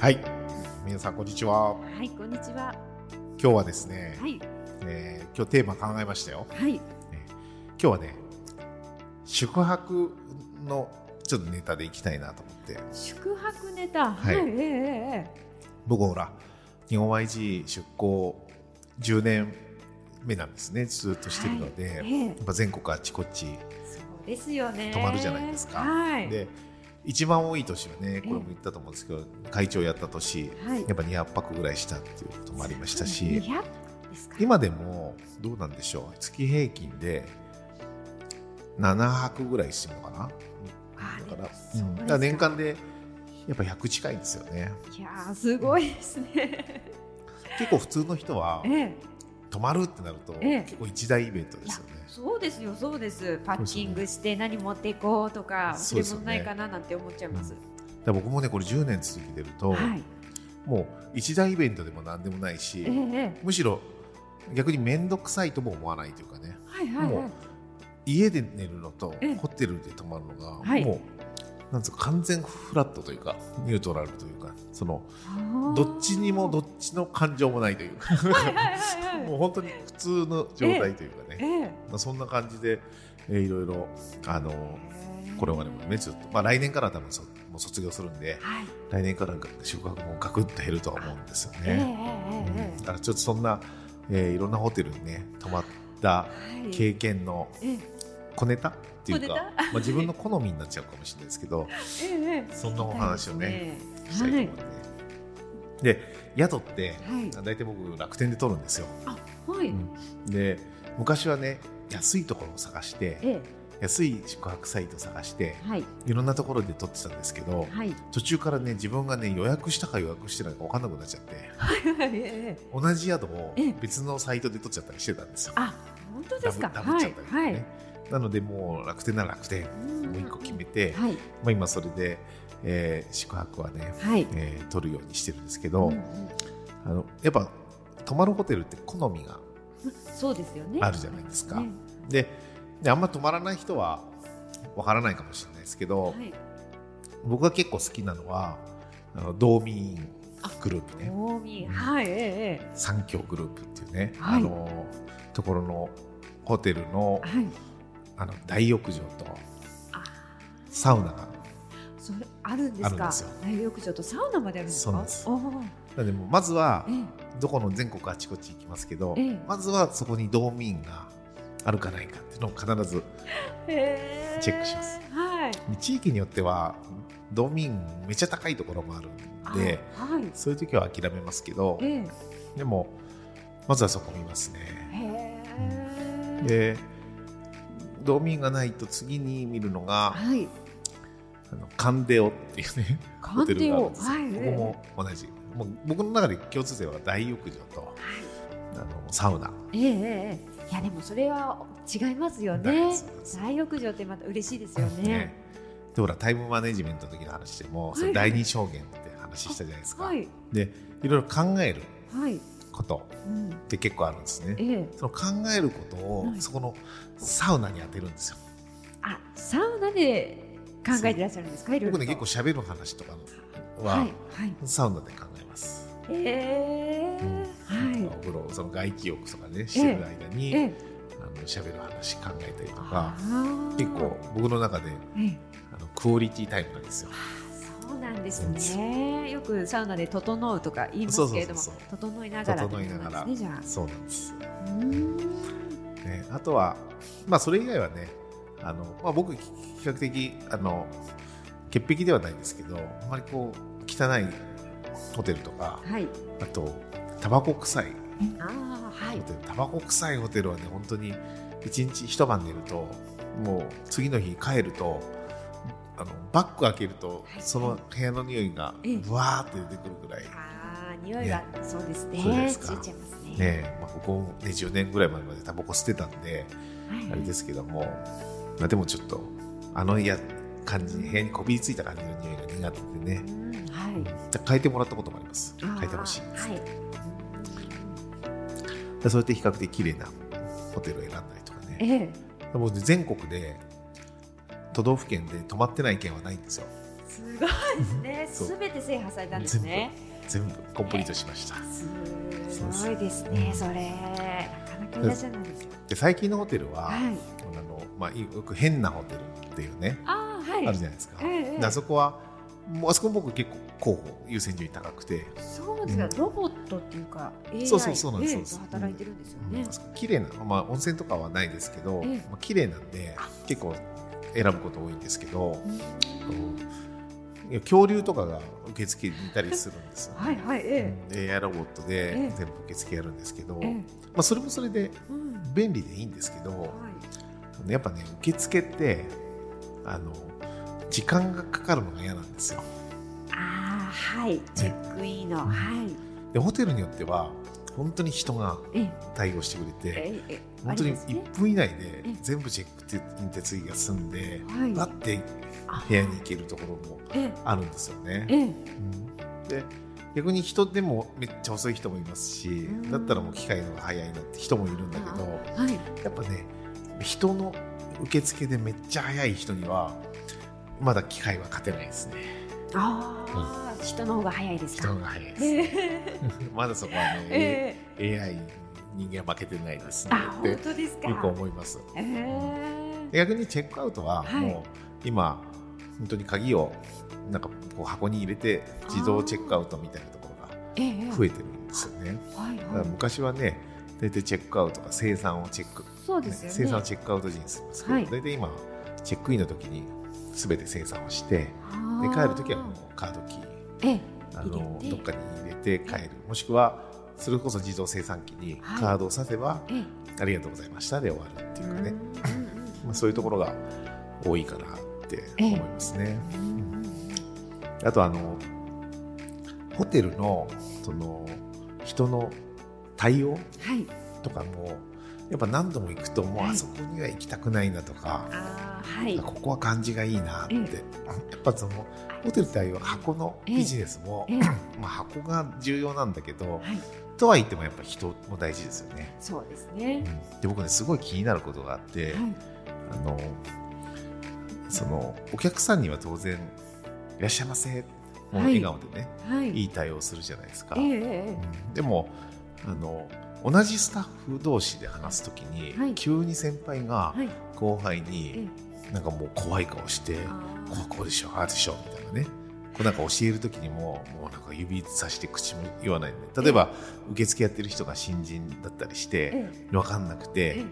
はい。皆さんこんにちは。はいこんにちは。今日はですね、はい。えー今日テーマ考えましたよ。はい。今日はね宿泊のちょっとネタでいきたいなと思って。宿泊ネタ？はい。えええ僕ほら日本 YG 出向10年目なんですね。ずっとしてるので、ええやっぱ全国あちこちそうですよね。泊まるじゃないですか。はい。で一番多い年はねこれも言ったと思うんですけど、会長やった年はい。やっぱ200泊ぐらいしたっていうこともありましたし200ですか。今でもどうなんでしょう月平均で7泊ぐらいしてるのかな？あだから,、うか。ら年間でやっぱ100近いんですよね。いやーすごいですね。結構普通の人はええ、泊まるってなると、ええ。結構一大イベントですよねそうですよそうです。パッキングして何持っていこうとか忘れそうですよね物ないかななんて思っちゃいます。だから僕もねこれ10年続けてると、はい。もう一大イベントでも何でもないし、ええええむしろ逆に面倒くさいとも思わないというかねはいはいもうはい。家で寝るのとええホテルで泊まるのが、はいもうなんつうか完全フラットというかニュートラルというかそのどっちにもどっちの感情もないというかはいはいはいはい。もう本当に普通の状態というかね、ええ。まあ、そんな感じで、えーいろいろあのこれまでもねずっと、まあ、来年からは多分そもう卒業するんではい。来年から宿泊もガクッと減るとは思うんですよね。えええだからちょっとそんな、えーいろんなホテルにね泊まったはい。経験のええ小ネタ？っていうかまあ、自分の好みになっちゃうかもしれないですけど ええええ。そんなお話をねしたいとはい思って、で宿ってはい。大体僕楽天で取るんですよ、あはい。うんで昔はね安いところを探してえ安い宿泊サイトを探してえ。はいいろんなところで取ってたんですけどはい。途中からね自分がね予約したか予約してないか分かんなくなっちゃってはい ええ。同じ宿をええ別のサイトで取っちゃったりしてたんですよあ本当ですか？ダブっちゃったりとかね、はいなのでもう楽天なら楽天はい。もう一個決めて、はいまあ、今それで、えー宿泊はね、はい。えー取るようにしてるんですけど、うんうんあのやっぱ泊まるホテルって好みがそうですよね。あるじゃないですか。ねでであんま泊まらない人はわからないかもしれないですけど、はい。僕が結構好きなのはあの道民グループね近江はい、えええ三協グループっていうね、はいあのところのホテルのえはい。あの大浴場とあ、サウナがそれあるんですか？あるんですよ大浴場とサウナまであるんですか？そうなのでまずはえどこの全国あちこち行きますけど、ええまずはそこに道民があるかないかっていうのを必ずチェックします。はい。地域によっては道民めっちゃ高いところもあるんであはい。そういう時は諦めますけどええでもまずはそこ見ますねへえ。で道民がないと次に見るのがはい。あのカンデオっていうねホテルがあるんですよ、はい。ここも同じ。もう僕の中で共通点は大浴場とあのサウナ。ええええええ。いやでもそれは違いますよ大ね。大浴場ってまた嬉しいですよね。でほらタイムマネジメントの時の話でも、いそれ第二証言って話したじゃないですか、はい。でいろいろ考える。はい。ことうん。って結構あるんですねええ。その考えることを、はいそこのサウナに当てるんですよあ、サウナで考えてらっしゃるんですか？僕ね結構喋る話とかは、はいはい。サウナで考えます、ええはい。お風呂その外気浴とかねしてる間に、ええ。あの喋る話考えたりとか結構僕の中でええ。あのクオリティタイムなんですよそうなんですね。よくサウナで整うとか言いますけれどもそうそう、整いながら整いながらってことなんですねそうなんです、ね、あとはまあそれ以外はねあの、まあ、僕比較的あの潔癖ではないんですけどあまりこう汚いホテルとかはい。あとタバコ臭い。ああはい。ホテル。タバコ臭いホテルはね本当に一日一晩寝るともう次の日帰るとあのバッグ開けると、はい。その部屋の匂いがええ。ぶわーって出てくるぐらい、ねああ匂いが、そうですね。そうですか。ついちゃいますね。え。まあ、ここ、ね、10年ぐらい前までタバコ吸ってたんで、はい。あれですけども、まあ、でもちょっとあのや感じに部屋にこびりついた感じの匂いが苦手でね、うんはい。じゃあ変えてもらったこともあります。変えてほしいです、はい。でそうやって比較的綺麗なホテルを選んだりとかね。ええ。もう全国で都道府県で泊まってない県はないんですよすごいですね。すべて制覇されたんですね。全部コンプリートしましたすごいですね。それなかなかいらっしゃるんですよ。で最近のホテルは、はい。あのまあ、よく変なホテルっていうね、ああはい。あるじゃないですか、ええあそこはもうあそこ僕結構候補優先順位高くてそうですか。うんロボットっていうか AI そうそうそうなんです働いてるんですよねあ。そこ綺麗な、まあ、温泉とかはないですけど、ええまあ綺麗なんで結構選ぶこと多いんですけど、うん。恐竜とかが受付にいたりするんですよ、はいはいえで AI ロボットでええ。全部受付やるんですけど、ええ。えまあ、それもそれでうん。便利でいいんですけど、はい。やっぱね受付ってあの時間がかかるのが嫌なんですよ。ああはい。チェックインのはい。でホテルによっては本当に人がええ。対応してくれてええ本当にありですね。1分以内でええ。全部チェック手手続きが済んではい。バッてあ。部屋に行けるところもええ。あるんですよね。ええ。うん。で逆に人でもめっちゃ遅い人もいますしうん。だったらもう機械の方が早いなって人もいるんだけどはい。やっぱね人の受付でめっちゃ早い人にはまだ機械は勝てないですね。ああ人の方が早いですか。人の方が早いです、ええ。まだそこはね、ええ。AI 人間は負けてないですね。ってよく思います。ええ逆にチェックアウトははい。もう今本当に鍵をなんかこう箱に入れて自動チェックアウトみたいなところがええ。増えてるんですよね。昔はね大体チェックアウトが生産をチェック、そうですよね。生産をチェックアウト時にするんですけど、はい。大体今チェックインの時に全て生産をしてで帰る時はもうカードキーええ。あのどっかに入れて帰る。もしくはそれこそ自動生産機にはい。カードを挿せば、ええ。ありがとうございましたで終わるっていうかね、うんまあ、そういうところが多いかなって思いますね。あとあのホテルのその人の対応はい。とかもやっぱ何度も行くともうはい。あそこには行きたくないなとか、はい。ここは感じがいいなって、えやっぱそのホテル対応箱のビジネスも、ええ。まあ、箱が重要なんだけど、はいとは言ってもやっぱ人も大事ですよね。そうですね。で僕ねすごい気になることがあって、はい。あのそのお客さんには当然「いらっしゃいませ」もうはい。笑顔でね、はい。い、い対応するじゃないですか。えええうん。でもあの同じスタッフ同士で話すときに、はい。急に先輩が後輩えにえなんかもう怖い顔してあ「こーうこうでしょああでしょ」みたいなねなんか教えるときにももうなんか指さして口も言わないで。例えば受付やってる人が新人だったりしてえ分かんなくて、え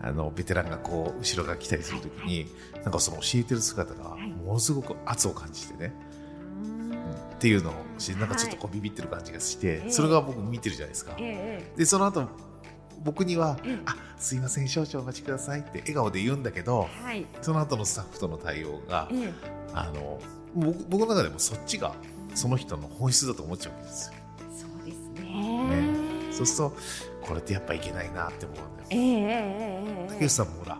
あのベテランがこう後ろが来たりするときに、なんかその教えてる姿がはい。ものすごく圧を感じてね、うーん。っていうのをしなんかちょっとこうビビってる感じがして、ええ。それが僕見てるじゃないですか。ええ。でその後僕にはええ「あすいません少々お待ちください」って笑顔で言うんだけどはい。その後のスタッフとの対応がええ。あの僕僕の中でもそっちがその人の本質だと思っちゃうわけですよ。そうですね。そうするとこれってやっぱいけないなって思うんだよ。ええええええ竹内さんもほら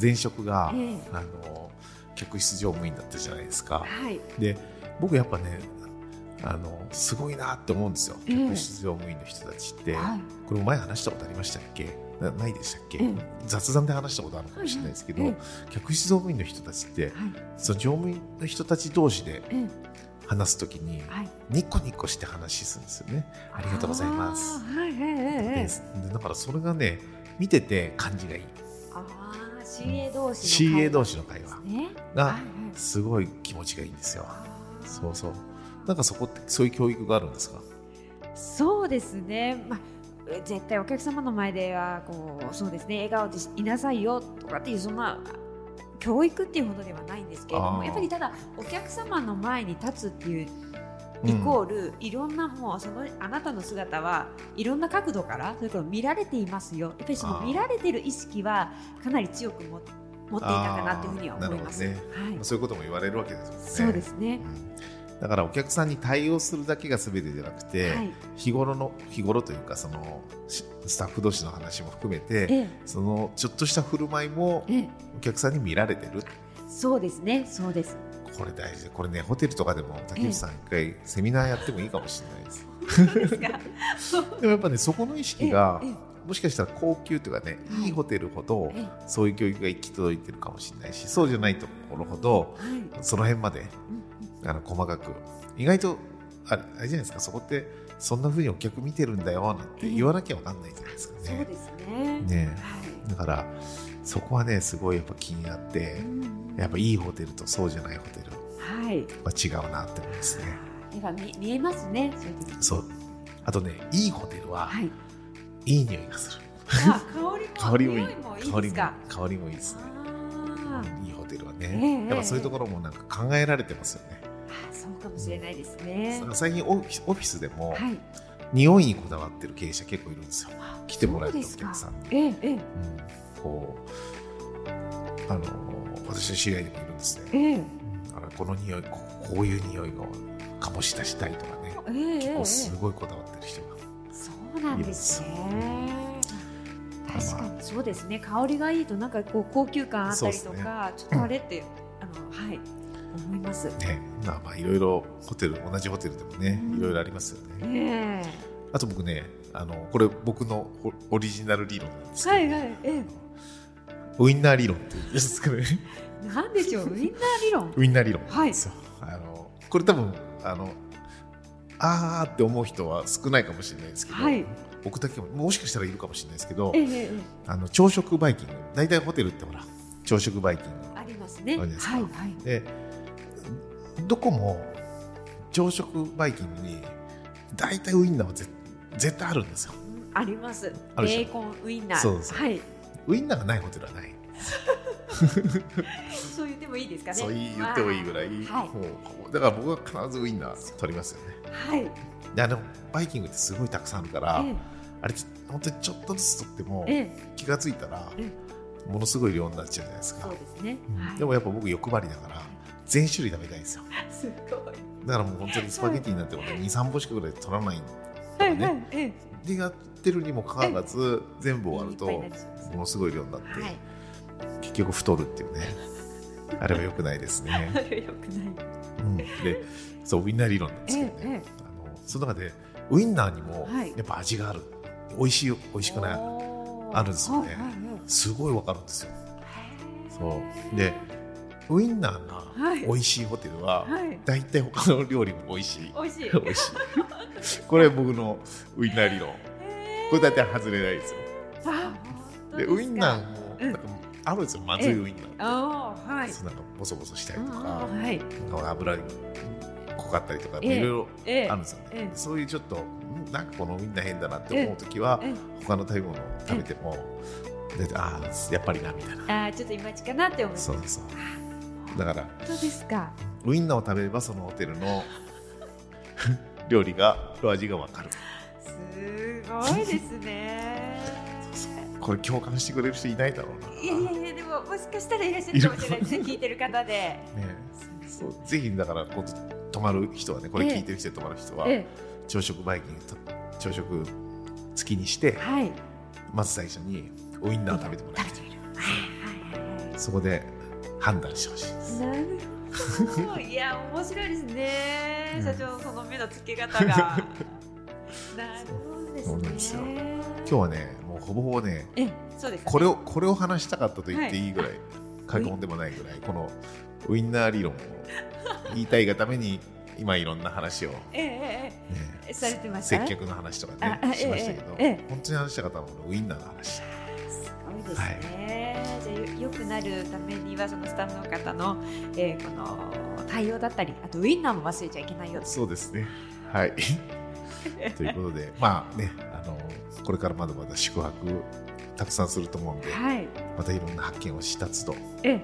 前職が、ええ。あの客室乗務員だったじゃないですか。はい。で僕やっぱねあのすごいなって思うんですよ。ええ。客室乗務員の人たちって、はい。これ前話したことありましたっけ？なないでしたっけ、ええ雑談で話したことあるかもしれないですけど、客室乗務員の人たちってはい。その乗務員の人たち同士でええ話すときにはい。ニコニコして話するんですよね。ありがとうございます。ででだからそれがね見てて感じがいい。CA 同士の CA 同士の会話。ね。がすごい気持ちがいいんですよ。そうそう。なんかそこってそういう教育があるんですか？そうですね、まあ、え絶対お客様の前ではこうそうですね笑顔でいなさいよとかっていうそんな教育っていうほどではないんですけれどもやっぱりただお客様の前に立つっていうイコール、いろんなもうそのあなたの姿はいろんな角度からそれから見られていますよ。やっぱりその見られてる意識はかなり強く持っ持っていたかなというふうには思います。あー。なるほどはい。まあ、そういうことも言われるわけですよね。そうですね。うんだからお客さんに対応するだけが全てじゃなくて、はい。日頃の日頃というかそのしスタッフ同士の話も含めて、ええそのちょっとした振る舞いもええ、お客さんに見られてるそうですね。そうです。これ大事でこれねホテルとかでも竹内さん一回セミナーやってもいいかもしれないです。でもやっぱねそこの意識がええもしかしたら高級というかね、はいいいホテルほどええそういう教育が行き届いてるかもしれないしそうじゃないところほどはい。その辺までうんあの細かく意外とあれあれじゃないですかそこってそんな風にお客見てるんだよなんて言わなきゃわかんないじゃないですかね。そうですね。ねはい。だからそこはねすごいやっぱ気になってうんやっぱいいホテルとそうじゃないホテルは違うなって思いますね。絵が見見えますね。そういう時そうあとねいいホテルははい。いい匂いがする。あ、香りもいい 香りも。香りもいいですね。あいいホテルはええね、やっぱそういうところもなんか考えられてますよね。あ、そうかもしれないですね。最近オフィスオフィスでもはい。匂いにこだわってる経営者結構いるんですよ。来てもらえるお客さんに。ええええうんこうあの私の知り合いでもいるんですね。ええあのこの匂いここういう匂いを醸し出したいとかね。ええええ結構すごいこだわってる人が。そうなんですね。確かにそうですね。香りがいいとなんかこう高級感あったりとか、ちょっとあれってあのはい思います。ね、まあまあいろいろホテル同じホテルでもねうんいろいろありますよね。ええあと僕ねあのこれ僕のオオリジナル理論なんですけど、はいはいえウインナー理論っていうんですかね。えなんでしょうウインナー理論？ウインナー理論なんですよ。あのこれ多分あのあーって思う人は少ないかもしれないですけど、はい。僕だけももしかしたらいるかもしれないですけどええええあの朝食バイキング大体ホテルってほら朝食バイキングありますね。はいはい。でどこも朝食バイキングに大体ウインナーはぜ絶対あるんですよあります。ベーコンウインナー。はい。ウインナーがないホテルはない、そう言ってもいいですかね。そう言ってもいいぐらい、はいもうだから僕は必ずウインナー取りますよねはい。であのバイキングってすごいたくさんあるから、えあれ本当にちょっとずつ取ってもええ気がついたらえものすごい量になっちゃうじゃないですかそう、ですね。うんはいでもやっぱ僕欲張りだから全種類食べたいんですよ。すごい。だからもう本当にスパゲティになっても23本しかぐらい取らないとかはいはね、い。ええ。でやってるにもかかわらず全部終わるとものすごい量になって、はい。結局太るっていうね。あれは良くないですね、あれよくない。うん、でそうウインナー理論なんですけどね、あのその中でウインナーにもはい。やっぱ味がある、美味しい美味しくないあるんですよね。はいはいはい。すごいわかるんですよ。そう。でウインナーがはい。美味しいホテルは、はい。大体他の料理も美味しい。美味しい。美味しい。これ僕のウインナー理論。これ大体外れないですよ。あ本当でですか？ウインナーもうん。なんかあるんですよ。まずいウインナーああはい。そうなんかボソボソしたりとか、はい。油に濃かったりとか、ええ。いろいろええ。あるんですよ。ね、え。えそういうちょっとんなんかこのウインナー変だなって思う時は、ええ。他の食べ物を食べても、でああやっぱりなみたいな。ああちょっといまいちかなって思います。そうそうだから本当ですか？ウインナーを食べればそのホテルの 料理がの味がわかるすごいですね。これ共感してくれる人いないだろうな。いやいやいやでももしかしたらいらっしゃるかもしれないですね聞いてる方で。ね、そうぜひだからこう泊まる人はねこれ聞いてる人で泊まる人は、え朝食バイキングと朝食付きにしてえはい。まず最初にウインナーを食べてもらい食べてみる。はいはいはいはい。そこで判断してほしいです。なるほど。いや面白いですね。うん社長その目の付け方が。なるほどですね。そですよ今日はねもうほぼほぼねえそうです、ね。これをこれを話したかったと言っていいぐらい、過言でもないぐらいこのウインナー理論を言いたいがために今いろんな話を、ね、えええええされてました？接客の話とかねしましたけど、ええええ本当に話したかったのはウインナーの話。すごいですね。じゃあよ良くなるためにはそのスタッフの方の、えー、この対応だったり、あとウインナーも忘れちゃいけないよ。そうですね。はい。ということで、まあね、あの、これからまだまだ宿泊たくさんすると思うんで、はい。またいろんな発見をしたつとええ、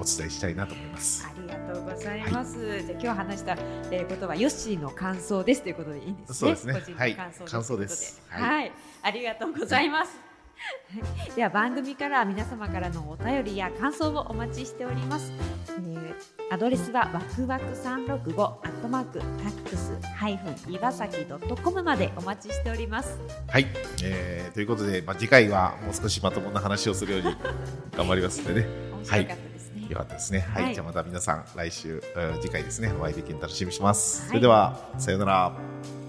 お伝えしたいなと思います。ありがとうございます。じゃあ今日話した、えー、ことはヨッシーの感想ですということでいいんですね。そうですね個人い感想ですは、はいいありがとうございます。では番組から皆様からのお便りや感想をお待ちしております。えーアドレスはわくわく365アットマークタックスハイフン岩崎ドットコムまでお待ちしております。はい、えーということで、まあ、次回はもう少しまともな話をするように 頑張りますんでね。面白かったですね。よかったですね。はい、はいじゃあまた皆さん来週、うん次回ですね、お会いできるの楽しみにします。はいそれでは、さようなら。